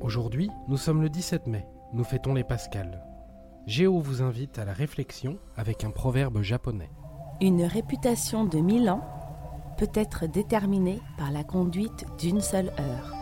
Aujourd'hui, nous sommes le 17 mai, nous fêtons les Pascales. Géo vous invite à la réflexion avec un proverbe japonais. Une réputation de mille ans peut être déterminée par la conduite d'une seule heure.